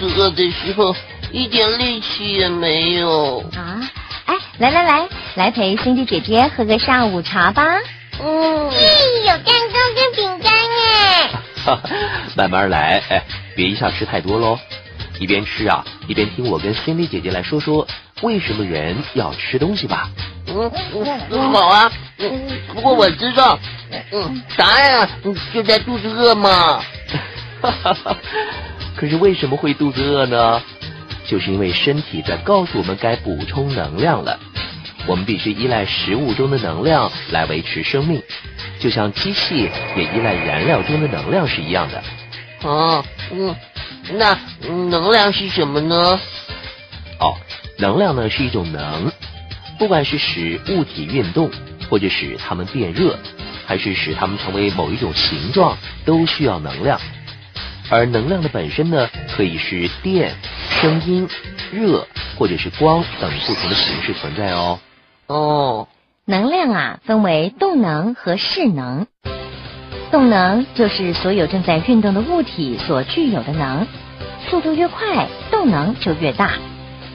子饿的时候一点力气也没有。啊，哎，来来来，来陪 Cindy 姐姐喝个下午茶吧。嗯，咦，有蛋糕跟饼干哎！哈哈，慢慢来，哎，别一下吃太多喽。一边吃啊，一边听我跟 Cindy 姐姐来说说为什么人要吃东西吧。嗯嗯，好啊。嗯，不过我知道，嗯，答案啊就在肚子饿嘛。哈哈哈，可是为什么会肚子饿呢？就是因为身体在告诉我们该补充能量了。我们必须依赖食物中的能量来维持生命，就像机器也依赖燃料中的能量是一样的。哦，嗯，那能量是什么呢？哦，能量呢是一种能，不管是使物体运动，或者使它们变热，还是使它们成为某一种形状，都需要能量。而能量的本身呢，可以是电、声音、热，或者是光等不同的形式存在哦。哦，能量啊，分为动能和势能。动能就是所有正在运动的物体所具有的能，速度越快，动能就越大。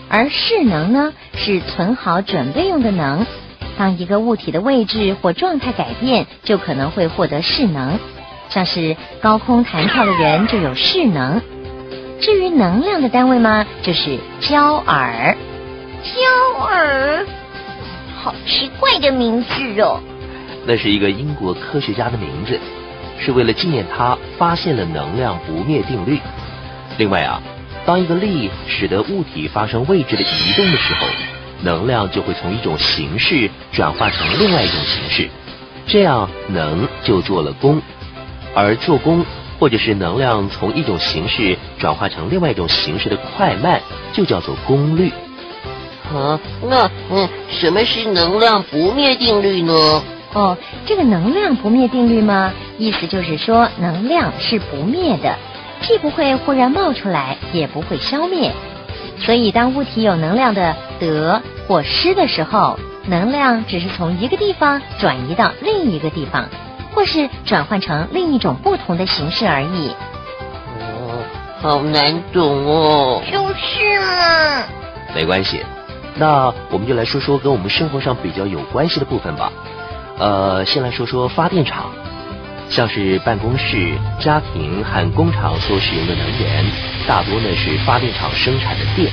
而势能呢，是存好准备用的能。当一个物体的位置或状态改变，就可能会获得势能。像是高空弹跳的人就有势能。至于能量的单位吗？就是焦耳。焦耳，好奇怪的名字哦。那是一个英国科学家的名字，是为了纪念他发现了能量不灭定律。另外啊，当一个力使得物体发生位置的移动的时候，能量就会从一种形式转化成另外一种形式，这样能就做了功。而做功或者是能量从一种形式转化成另外一种形式的快慢，就叫做功率。啊，那嗯，什么是能量不灭定律呢？哦，这个能量不灭定律吗？意思就是说，能量是不灭的，既不会忽然冒出来，也不会消灭。所以，当物体有能量的得或失的时候，能量只是从一个地方转移到另一个地方，或是转换成另一种不同的形式而已。哦，好难懂哦。就是嘛。没关系。那我们就来说说跟我们生活上比较有关系的部分吧。呃，先来说说发电厂，像是办公室、家庭和工厂所使用的能源，大多呢是发电厂生产的电。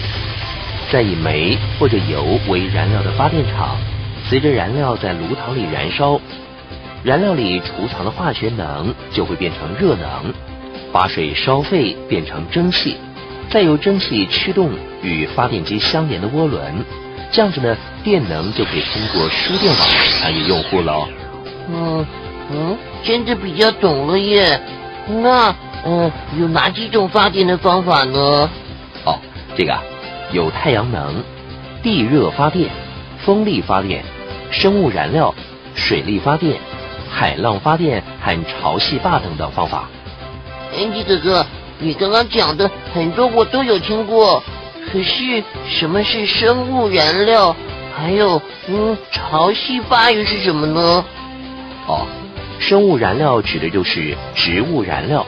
在以煤或者油为燃料的发电厂，随着燃料在炉膛里燃烧，燃料里储藏的化学能就会变成热能，把水烧沸变成蒸汽。再由蒸汽驱动与发电机相连的涡轮，这样子呢，电能就可以通过输电网传给用户了。嗯嗯，真的比较懂了耶。那嗯，有哪几种发电的方法呢？哦，这个有太阳能、地热发电、风力发电、生物燃料、水力发电、海浪发电和潮汐坝等等方法。安吉哥哥。你刚刚讲的很多我都有听过，可是什么是生物燃料？还有，嗯，潮汐坝又是什么呢？哦，生物燃料指的就是植物燃料，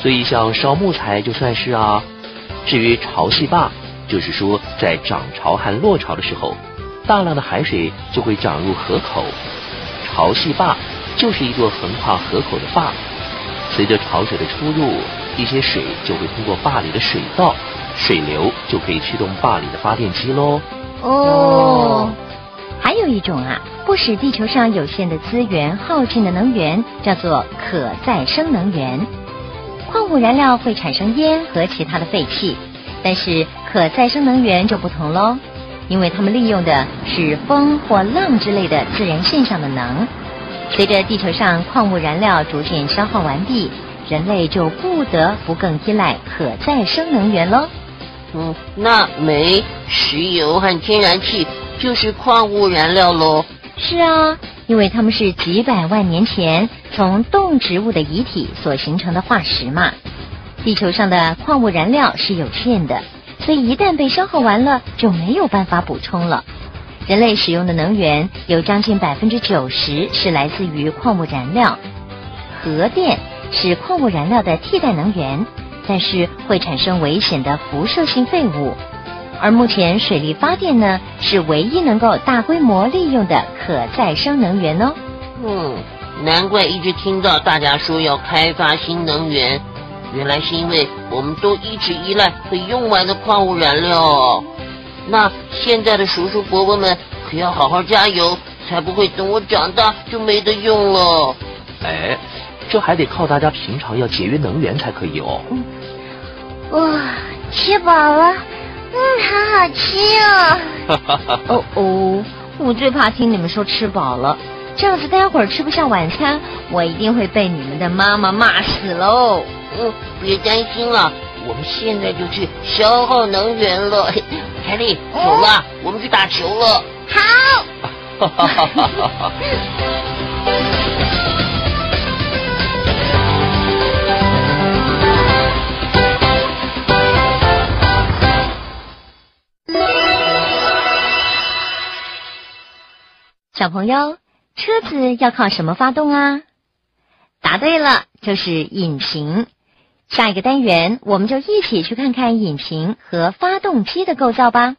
所以像烧木材就算是啊。至于潮汐坝，就是说在涨潮和落潮的时候，大量的海水就会涨入河口，潮汐坝就是一座横跨河口的坝，随着潮水的出入。一些水就会通过坝里的水道，水流就可以驱动坝里的发电机喽。哦，还有一种啊，不使地球上有限的资源耗尽的能源，叫做可再生能源。矿物燃料会产生烟和其他的废气，但是可再生能源就不同喽，因为它们利用的是风或浪之类的自然现象的能。随着地球上矿物燃料逐渐消耗完毕。人类就不得不更依赖可再生能源喽。嗯，那煤、石油和天然气就是矿物燃料喽。是啊，因为它们是几百万年前从动植物的遗体所形成的化石嘛。地球上的矿物燃料是有限的，所以一旦被消耗完了，就没有办法补充了。人类使用的能源有将近百分之九十是来自于矿物燃料，核电。是矿物燃料的替代能源，但是会产生危险的辐射性废物。而目前水力发电呢，是唯一能够大规模利用的可再生能源哦。嗯，难怪一直听到大家说要开发新能源，原来是因为我们都一直依赖会用完的矿物燃料。那现在的叔叔伯伯们可要好好加油，才不会等我长大就没得用了。哎，这还得靠大家平常要节约能源才可以哦。哇，吃饱了。嗯，好好吃哦！哦哦，我最怕听你们说吃饱了，这样子待会儿吃不下晚餐，我一定会被你们的妈妈骂死喽。嗯，别担心了，我们现在就去消耗能源了。凯莉，走了，我们去打球了。好。哈哈哈小朋友，车子要靠什么发动啊？答对了，就是引擎。下一个单元，我们就一起去看看引擎和发动机的构造吧。